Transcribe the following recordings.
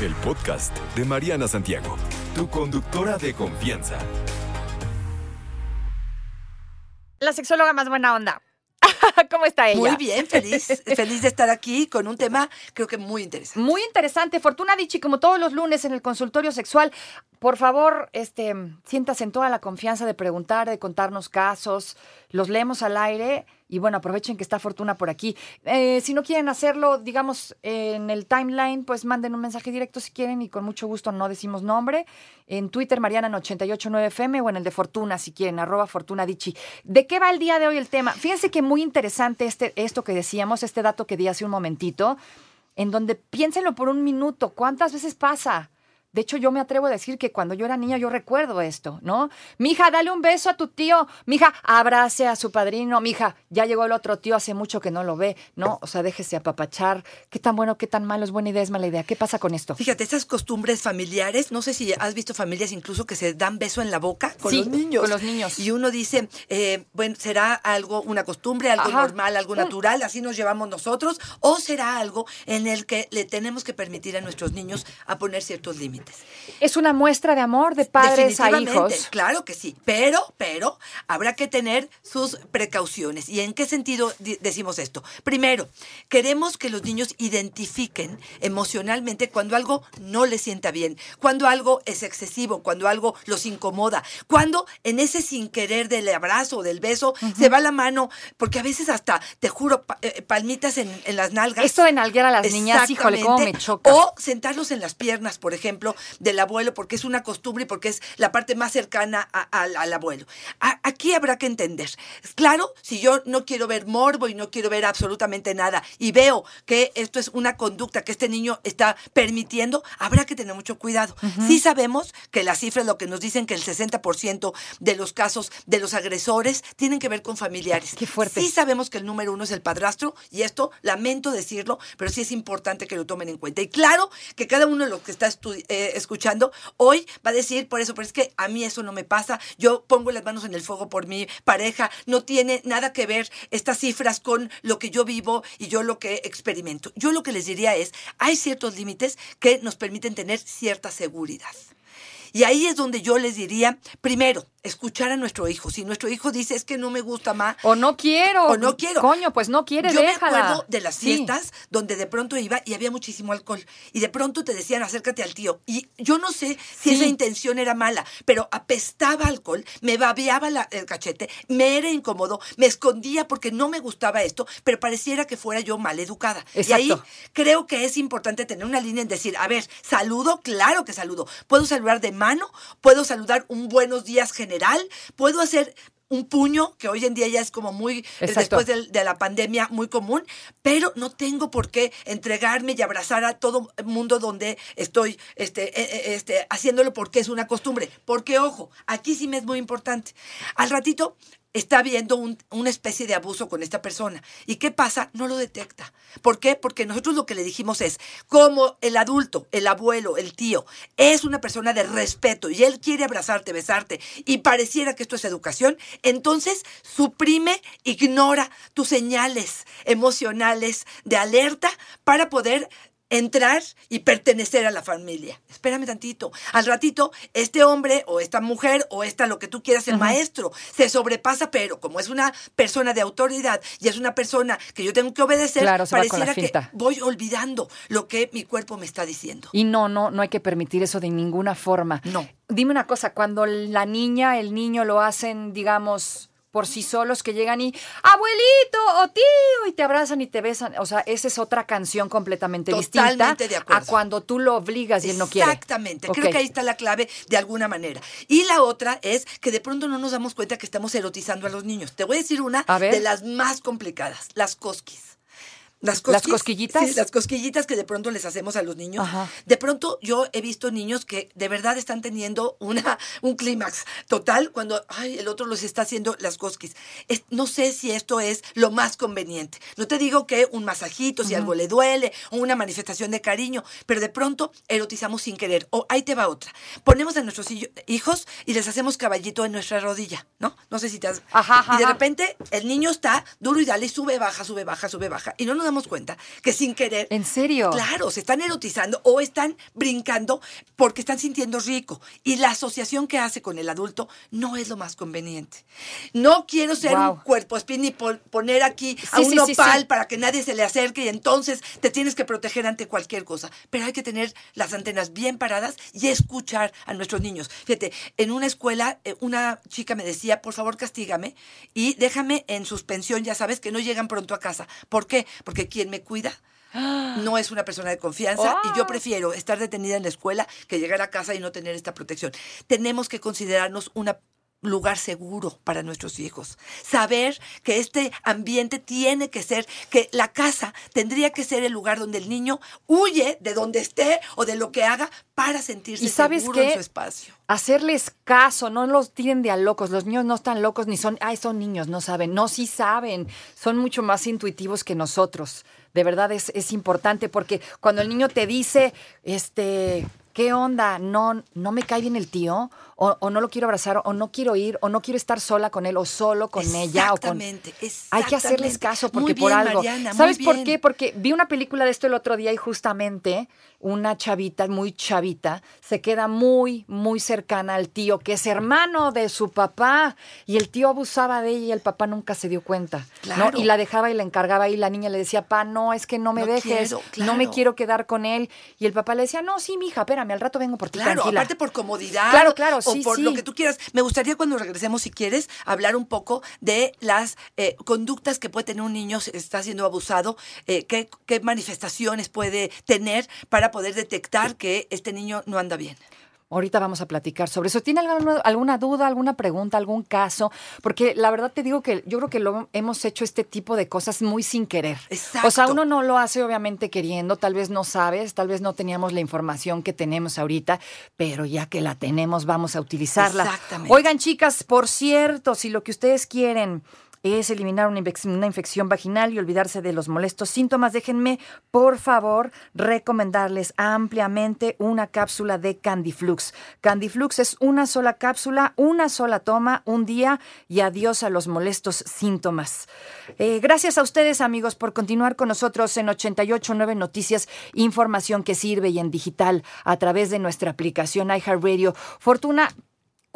El podcast de Mariana Santiago, tu conductora de confianza. La sexóloga más buena onda. ¿Cómo está ella? Muy bien, feliz, feliz de estar aquí con un tema creo que muy interesante. Muy interesante. Fortuna Dichi, como todos los lunes en el consultorio sexual, por favor, este, siéntase en toda la confianza de preguntar, de contarnos casos. Los leemos al aire y bueno, aprovechen que está Fortuna por aquí. Eh, si no quieren hacerlo, digamos, en el timeline, pues manden un mensaje directo si quieren y con mucho gusto no decimos nombre. En Twitter, Mariana en 889FM o en el de Fortuna, si quieren, arroba Fortuna Dichi. ¿De qué va el día de hoy el tema? Fíjense que muy interesante este, esto que decíamos, este dato que di hace un momentito, en donde piénsenlo por un minuto, ¿cuántas veces pasa? De hecho, yo me atrevo a decir que cuando yo era niña yo recuerdo esto, ¿no? Mija, dale un beso a tu tío. Mija, abrace a su padrino. Mija, ya llegó el otro tío, hace mucho que no lo ve, ¿no? O sea, déjese apapachar. ¿Qué tan bueno, qué tan malo? ¿Es buena idea, es mala idea? ¿Qué pasa con esto? Fíjate, esas costumbres familiares, no sé si has visto familias incluso que se dan beso en la boca con Sí, los niños. con los niños. Y uno dice, eh, bueno, ¿será algo, una costumbre, algo Ajá. normal, algo Mm. natural, así nos llevamos nosotros? ¿O será algo en el que le tenemos que permitir a nuestros niños a poner ciertos límites? Es una muestra de amor de padres a hijos. Claro que sí, pero, pero habrá que tener sus precauciones. ¿Y en qué sentido decimos esto? Primero, queremos que los niños identifiquen emocionalmente cuando algo no les sienta bien, cuando algo es excesivo, cuando algo los incomoda, cuando en ese sin querer del abrazo o del beso se va la mano, porque a veces hasta, te juro, pa- eh, palmitas en, en las nalgas. Esto de nalguear a las niñas, híjole, cómo me choca. O sentarlos en las piernas, por ejemplo, del abuelo, porque es una costumbre y porque es la parte más cercana a- al- al abuelo. A- aquí habrá que entender. Claro, si yo no quiero ver morbo y no quiero ver absolutamente nada y veo que esto es una conducta que este niño está permitiendo, habrá que tener mucho cuidado. Sí sabemos que las cifras lo que nos dicen que el 60% de los casos de los agresores tienen que ver con familiares. Qué fuerte. Sí sabemos que el número uno es el padrastro y esto lamento decirlo, pero sí es importante que lo tomen en cuenta. Y claro que cada uno de los que está estu- eh, escuchando hoy va a decir por eso, pero es que a mí eso no me pasa. Yo pongo las manos en el fuego por mi pareja. No tiene nada que ver estas cifras con lo que yo vivo y yo lo que experimento. Yo lo que les diría es, hay ciertos límites que nos permiten tener cierta seguridad. Y ahí es donde yo les diría, primero, escuchar a nuestro hijo. Si nuestro hijo dice es que no me gusta más, O no quiero. O no quiero. Coño, pues no quiere, yo déjala. me acuerdo de las Sí. fiestas donde de pronto iba y había muchísimo alcohol. Y de pronto te decían, acércate al tío. Y yo no sé si Sí. esa intención era mala, pero apestaba alcohol, me babeaba la- el cachete, me era incómodo, me escondía porque no me gustaba esto, pero pareciera que fuera yo mal educada. Y ahí creo que es importante tener una línea en decir, a ver, saludo, claro que saludo. Puedo saludar de mano, puedo saludar un buenos días general, puedo hacer un puño, que hoy en día ya es como muy, eh, Exacto. después del- de, la pandemia, muy común, pero no tengo por qué entregarme y abrazar a todo el mundo donde estoy este, eh, eh, este, haciéndolo porque es una costumbre. Porque, ojo, aquí sí me es muy importante. Al ratito está habiendo un- una especie de abuso con esta persona. ¿Y qué pasa? No lo detecta. ¿Por qué? Porque nosotros lo que le dijimos es, como el adulto, el abuelo, el tío, es una persona de respeto y él quiere abrazarte, besarte, y pareciera que esto es educación, entonces suprime, ignora tus señales emocionales de alerta para poder entrar y pertenecer a la familia. Espérame tantito. Al ratito, este hombre o esta mujer o esta lo que tú quieras, el maestro, se sobrepasa, pero como es una persona de autoridad y es una persona que yo tengo que obedecer, Claro, pareciera que voy olvidando lo que mi cuerpo me está diciendo. Y no, no, no hay que permitir eso de ninguna forma. No. Dime una cosa, cuando la niña, el niño lo hacen, digamos, por sí solos, que llegan y, abuelito o tío, y te abrazan y te besan. O sea, esa es otra canción completamente Totalmente distinta de a cuando tú lo obligas y él no quiere. Exactamente, creo que ahí está la clave de alguna manera. Y la otra es que de pronto no nos damos cuenta que estamos erotizando a los niños. Te voy a decir una A de las más complicadas, las cosquis. Las, ¿Las cosquis- cosquillitas? Sí, las cosquillitas que de pronto les hacemos a los niños. Ajá. De pronto yo he visto niños que de verdad están teniendo una, un clímax total cuando ay, el otro los está haciendo las cosquis. Es- no sé si esto es lo más conveniente. No te digo que un masajito, si algo le duele, o una manifestación de cariño, pero de pronto erotizamos sin querer. O ahí te va otra. Ponemos a nuestros hi- hijos y les hacemos caballito en nuestra rodilla, ¿no? No sé si te has... Ajá, ajá, y de repente el niño está duro y dale, y sube, baja, sube, baja, sube, baja. Y no nos damos cuenta que sin querer. ¿En serio? Claro, se están erotizando o están brincando porque están sintiendo rico. Y la asociación que hace con el adulto no es lo más conveniente. No quiero ser un cuerpo spin y pon- poner aquí a un sí, nopal sí. para que nadie se le acerque y entonces te tienes que proteger ante cualquier cosa. Pero hay que tener las antenas bien paradas y escuchar a nuestros niños. Fíjate, en una escuela eh, una chica me decía, por favor castígame y déjame en suspensión, ya sabes, que no llegan pronto a casa. ¿Por qué? Porque quien me cuida no es una persona de confianza y yo prefiero estar detenida en la escuela que llegar a casa y no tener esta protección. Tenemos que considerarnos un lugar seguro para nuestros hijos. Saber que este ambiente tiene que ser, que la casa tendría que ser el lugar donde el niño huye de donde esté o de lo que haga para sentirse ¿Y sabes seguro en qué? su espacio. Hacerles caso, no los tiren de a locos. Los niños no están locos ni son, ay, son niños, no saben. No, sí saben. Son mucho más intuitivos que nosotros. De verdad es, es importante porque cuando el niño te dice, este, ¿qué onda? No, no me cae bien el tío, o, o no lo quiero abrazar, o no quiero ir, o no quiero estar sola con él, o solo con ella, o con. Exactamente, Hay que hacerles caso Muy porque por algo. Mariana, muy ¿Sabes por qué? Porque vi una película de esto el otro día y justamente una chavita, muy chavita, se queda muy, muy cercana al tío, que es hermano de su papá, y el tío abusaba de ella y el papá nunca se dio cuenta. ¿no? Claro. Y la dejaba y la encargaba y la niña le decía, pa, no, es que no me No dejes, quiero, no me quiero quedar con él. Y el papá le decía, no, sí, mija, espérame, al rato vengo por ti, Claro, tranquila. aparte por comodidad. Claro, claro, o por sí. lo que tú quieras. Me gustaría cuando regresemos, si quieres, hablar un poco de las eh, conductas que puede tener un niño si está siendo abusado, eh, qué, qué manifestaciones puede tener para poder detectar que este niño no anda bien. Ahorita vamos a platicar sobre eso. ¿Tiene alguna, alguna duda, alguna pregunta, algún caso? Porque la verdad te digo que yo creo que lo hemos hecho este tipo de cosas muy sin querer. Exacto. O sea, uno no lo hace obviamente queriendo, tal vez no sabes, tal vez no teníamos la información que tenemos ahorita, pero ya que la tenemos, vamos a utilizarla. Exactamente. Oigan, chicas, por cierto, si lo que ustedes quieren es eliminar una, infec- una infección vaginal y olvidarse de los molestos síntomas, déjenme, por favor, recomendarles ampliamente una cápsula de Candiflux. Candiflux es una sola cápsula, una sola toma, un día y adiós a los molestos síntomas. Eh, gracias a ustedes, amigos, por continuar con nosotros en 889 Noticias, información que sirve y en digital a través de nuestra aplicación iHeartRadio. Fortuna,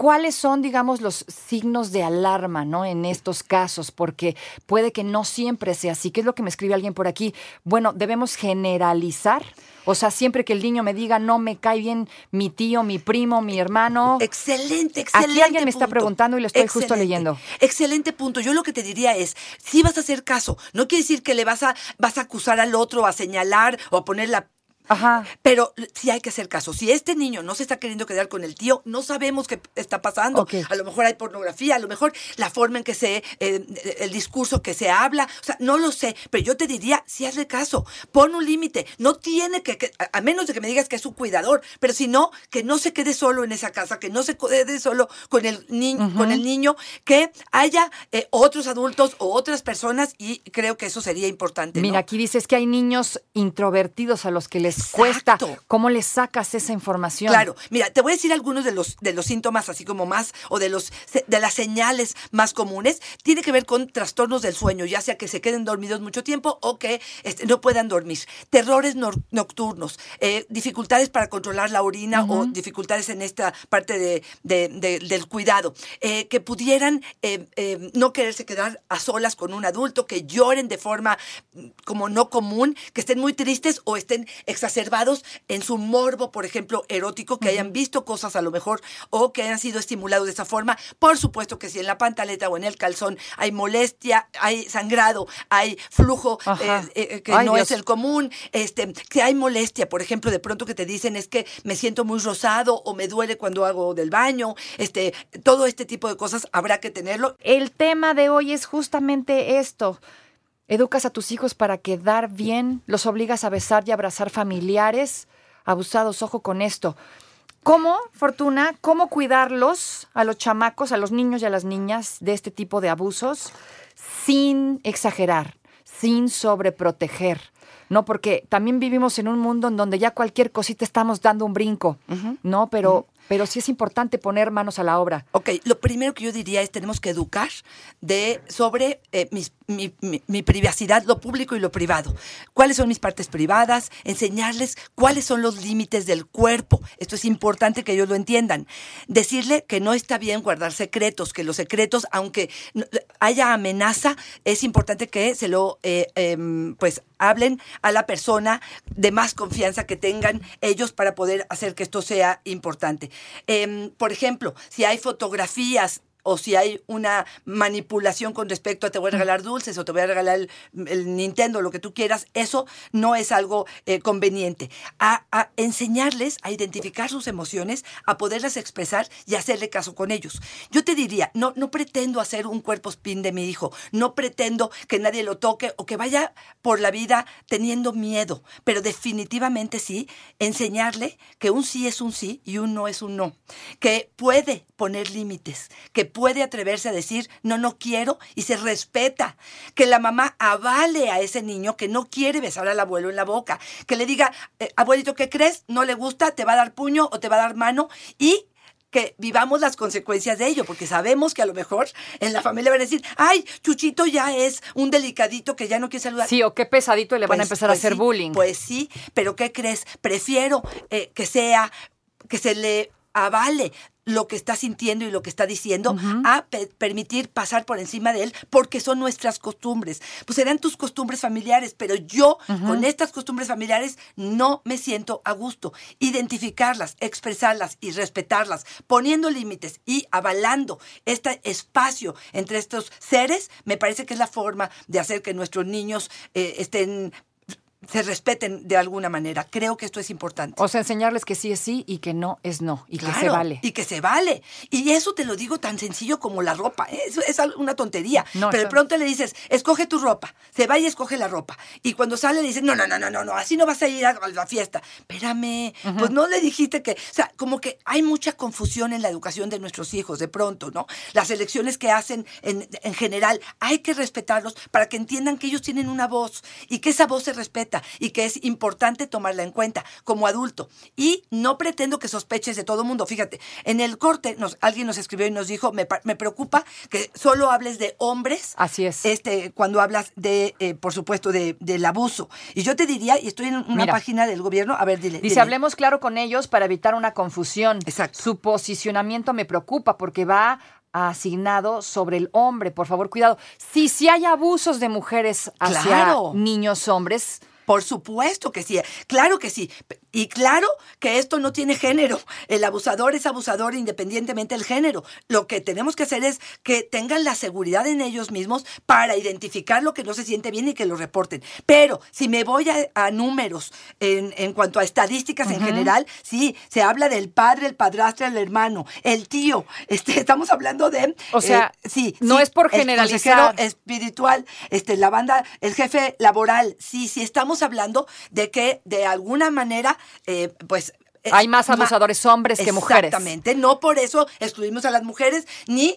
¿Cuáles son, digamos, los signos de alarma, ¿no? En estos casos, porque puede que no siempre sea así. ¿Qué es lo que me escribe alguien por aquí? Bueno, debemos generalizar. O sea, siempre que el niño me diga, no me cae bien mi tío, mi primo, mi hermano. Excelente, excelente. Aquí alguien me está punto. preguntando y lo estoy justo leyendo. Excelente punto. Yo lo que te diría es, si vas a hacer caso, no quiere decir que le vas a, vas a acusar al otro, a señalar o a poner la Ajá. Pero sí hay que hacer caso. Si este niño no se está queriendo quedar con el tío, no sabemos qué está pasando. A lo mejor hay pornografía, a lo mejor la forma en que se, eh, el discurso que se habla, o sea, no lo sé. Pero yo te diría, sí hazle caso, pon un límite. No tiene que, que- a menos de que me digas que es su cuidador, pero si no, que no se quede solo en esa casa, que no se quede solo con el, ni- con el niño, que haya eh, otros adultos o otras personas y creo que eso sería importante. ¿no? Mira, aquí dices que hay niños introvertidos a los que les Exacto. cuesta. ¿Cómo les sacas esa información? Claro, mira, te voy a decir algunos de los, de los síntomas, así como más, o de, los, de las señales más comunes. Tiene que ver con trastornos del sueño, ya sea que se queden dormidos mucho tiempo o que este, no puedan dormir. Terrores nocturnos, eh, dificultades para controlar la orina o dificultades en esta parte de, de- de- del cuidado. eh, que pudieran eh, eh, no quererse quedar a solas con un adulto, que lloren de forma mm, como no común, que estén muy tristes o estén exacerbados en su morbo, por ejemplo, erótico, que hayan visto cosas a lo mejor o que hayan sido estimulados de esa forma. Por supuesto que si en la pantaleta o en el calzón hay molestia, hay sangrado, hay flujo Ajá. eh, eh, que Ay, no Dios. es el común, este, que hay molestia, por ejemplo, de pronto que te dicen es que me siento muy rosado o me duele cuando hago del baño, este, todo este tipo de cosas habrá que tenerlo. El tema de hoy es justamente esto. Educas a tus hijos para quedar bien, los obligas a besar y abrazar familiares abusados, ojo con esto. ¿Cómo, Fortuna, cómo cuidarlos a los chamacos, a los niños y a las niñas de este tipo de abusos sin exagerar, sin sobreproteger? ¿No? Porque también vivimos en un mundo en donde ya cualquier cosita estamos dando un brinco, ¿no? Pero, pero sí es importante poner manos a la obra. Ok, lo primero que yo diría es tenemos que educar de, sobre eh, mis- mi, mi- mi privacidad, lo público y lo privado. ¿Cuáles son mis partes privadas? Enseñarles cuáles son los límites del cuerpo. Esto es importante que ellos lo entiendan. Decirle que no está bien guardar secretos, que los secretos, aunque haya amenaza, es importante que se lo, eh, em, pues, hablen a la persona de más confianza que tengan ellos para poder hacer que esto sea importante. Em, por ejemplo, si hay fotografías o si hay una manipulación con respecto a te voy a regalar dulces o te voy a regalar el, el Nintendo, lo que tú quieras, eso no es algo eh, conveniente. A, a enseñarles a identificar sus emociones, a poderlas expresar y hacerle caso con ellos. Yo te diría, no, no pretendo hacer un cuerpo spin de mi hijo, no pretendo que nadie lo toque o que vaya por la vida teniendo miedo, pero definitivamente sí, enseñarle que un sí es un sí y un no es un no, que puede poner límites, que puede atreverse a decir no, no quiero y se respeta, que la mamá avale a ese niño que no quiere besar al abuelo en la boca, que le diga, eh, abuelito, ¿qué crees? ¿No le gusta? ¿Te va a dar puño o te va a dar mano? Y que vivamos las consecuencias de ello, porque sabemos que a lo mejor en la familia van a decir, ay, Chuchito ya es un delicadito que ya no quiere saludar. Sí, o qué pesadito y le van a Pues- empezar pues a hacer sí, bullying. Pues sí, pero ¿qué crees? Prefiero eh, que sea, que se le avale lo que está sintiendo y lo que está diciendo a pe- permitir pasar por encima de él porque son nuestras costumbres. Pues serán tus costumbres familiares, pero yo con estas costumbres familiares no me siento a gusto. Identificarlas, expresarlas y respetarlas, poniendo límites y avalando este espacio entre estos seres, me parece que es la forma de hacer que nuestros niños eh, estén se respeten de alguna manera. Creo que esto es importante. O sea, enseñarles que sí es sí y que no es no y que se vale. Y que se vale. Y eso te lo digo tan sencillo como la ropa. ¿eh? Eso es al- una tontería. No, Pero de pronto le dices, escoge tu ropa. Se va y escoge la ropa. Y cuando sale le dices, no, no, no, no, no, no, así no vas a ir a a la fiesta. Espérame. Pues no le dijiste que. O sea, como que hay mucha confusión en la educación de nuestros hijos, de pronto, ¿no? Las elecciones que hacen en, en general, hay que respetarlos para que entiendan que ellos tienen una voz y que esa voz se respeta y que es importante tomarla en cuenta como adulto. Y no pretendo que sospeches de todo mundo. Fíjate, en el corte nos, alguien nos escribió y nos dijo, me, me preocupa que solo hables de hombres. Así es. Este, cuando hablas de, eh, por supuesto, de, del abuso. Y yo te diría, y estoy en una Mira. página del gobierno, a ver, dile. Dice, dile. hablemos claro con ellos para evitar una confusión. Exacto. Su posicionamiento me preocupa porque va asignado sobre el hombre. Por favor, cuidado. Si sí hay abusos de mujeres hacia Claro. niños hombres, Por supuesto que sí, claro que sí. Y claro que esto no tiene género. El abusador es abusador independientemente del género. Lo que tenemos que hacer es que tengan la seguridad en ellos mismos para identificar lo que no se siente bien y que lo reporten. Pero si me voy a, a números en, en cuanto a estadísticas en general, sí, se habla del padre, el padrastro, el hermano, el tío. Este, estamos hablando de... O sea, eh, sí, no sí, es por el generalizar. consejero espiritual, este, la banda, el jefe laboral, sí, sí, estamos hablando de que de alguna manera, eh, pues... eh, Hay más ma- abusadores hombres que mujeres. Exactamente, no por eso excluimos a las mujeres ni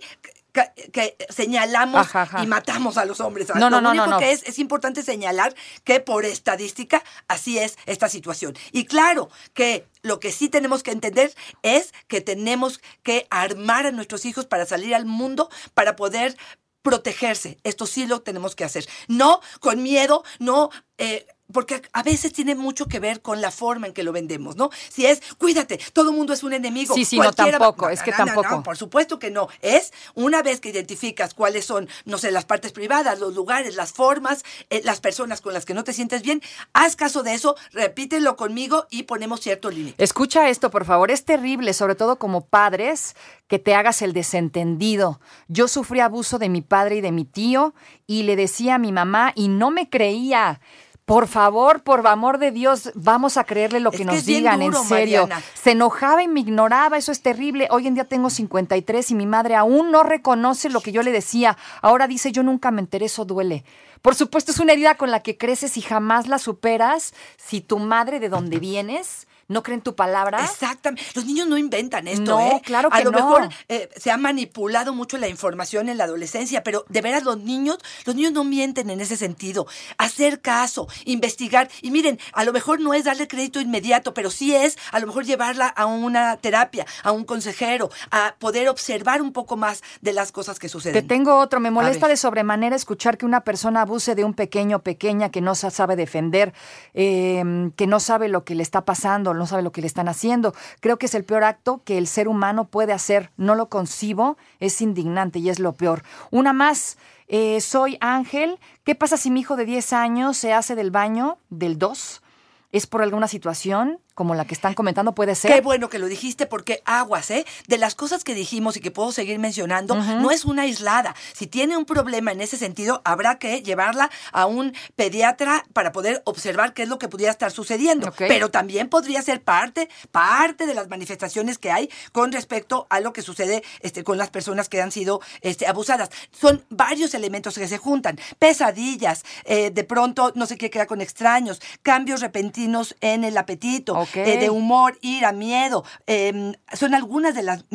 que, que señalamos Ajá, ajá. y matamos a los hombres. No, no, Lo no, único no. que es, es importante señalar que por estadística así es esta situación. Y claro que lo que sí tenemos que entender es que tenemos que armar a nuestros hijos para salir al mundo, para poder protegerse. Esto sí lo tenemos que hacer. No con miedo, no... eh, porque a veces tiene mucho que ver con la forma en que lo vendemos, ¿no? Si es, cuídate, todo el mundo es un enemigo. Sí, sí, no, va- tampoco, es que tampoco. por supuesto que no. Es una vez que identificas cuáles son, no sé, las partes privadas, los lugares, las formas, eh, las personas con las que no te sientes bien, haz caso de eso, repítelo conmigo y ponemos cierto límite. Escucha esto, por favor. Es terrible, sobre todo como padres, que te hagas el desentendido. Yo sufrí abuso de mi padre y de mi tío y le decía a mi mamá y no me creía. Por favor, por amor de Dios, vamos a creerle lo Es que nos digan, duro, en serio. Mariana. Se enojaba y me ignoraba, eso es terrible. Hoy en día tengo 53 y mi madre aún no reconoce lo que yo le decía. Ahora dice, yo nunca me enteré, eso duele. Por supuesto, es una herida con la que creces y jamás la superas si tu madre de donde vienes no cree en tu palabra. Exactamente. Los niños no inventan esto, No, ¿eh? claro A que lo no. mejor eh, se ha manipulado mucho la información en la adolescencia, pero de veras los niños, los niños no mienten en ese sentido. Hacer caso, investigar. Y miren, a lo mejor no es darle crédito inmediato, pero sí es a lo mejor llevarla a una terapia, a un consejero, a poder observar un poco más de las cosas que Te suceden. tengo otro. Me molesta de sobremanera escuchar que una persona abuse de un pequeño, pequeña que no sabe defender, eh, que no sabe lo que le está pasando, no sabe lo que le están haciendo. Creo que es el peor acto que el ser humano puede hacer. No lo concibo, es indignante y es lo peor. Una más. eh, soy Ángel. ¿Qué pasa si mi hijo de 10 años se hace del baño del 2? ¿Es por alguna situación como la que están comentando? Puede ser. Qué bueno que lo dijiste porque aguas, ¿eh? De las cosas que dijimos y que puedo seguir mencionando, no es una aislada. Si tiene un problema en ese sentido, habrá que llevarla a un pediatra para poder observar qué es lo que pudiera estar sucediendo. Pero también podría ser parte, parte de las manifestaciones que hay con respecto a lo que sucede este, con las personas que han sido este, abusadas. Son varios elementos que se juntan. Pesadillas, eh, de pronto no se quiere quedar con extraños, cambios repentinos en el apetito, Eh, de humor, ira, miedo. eh, son algunas de las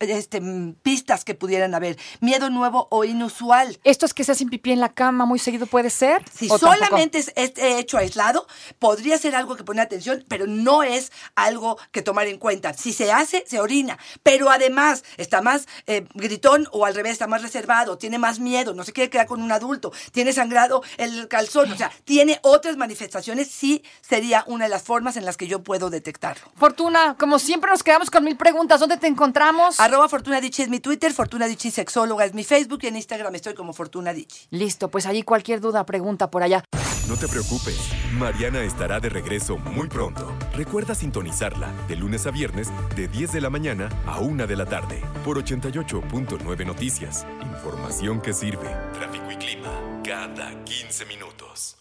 este, pistas que pudieran haber. Miedo nuevo o inusual. ¿Esto es que se hacen pipí en la cama muy seguido puede ser? Si solamente es este hecho aislado, podría ser algo que pone atención, pero no es algo que tomar en cuenta. Si se hace, se orina, pero además está más eh, gritón o al revés, está más reservado, tiene más miedo, no se quiere quedar con un adulto, tiene sangrado el calzón, o sea, tiene otras manifestaciones, sí sería una de las formas en las que yo puedo detectarlo. Fortuna, como siempre nos quedamos con mil preguntas. ¿Dónde te encontramos? Arroba Fortuna Dichi es mi Twitter, Fortuna Dichi Sexóloga es mi Facebook y en Instagram estoy como Fortuna Dichi. Listo, pues allí cualquier duda, pregunta por allá. No te preocupes, Mariana estará de regreso muy pronto. Recuerda sintonizarla de lunes a viernes de 10 de la mañana a 1 de la tarde por 88.9 Noticias. Información que sirve. Tráfico y clima cada 15 minutos.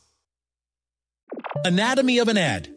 Anatomy of an ad.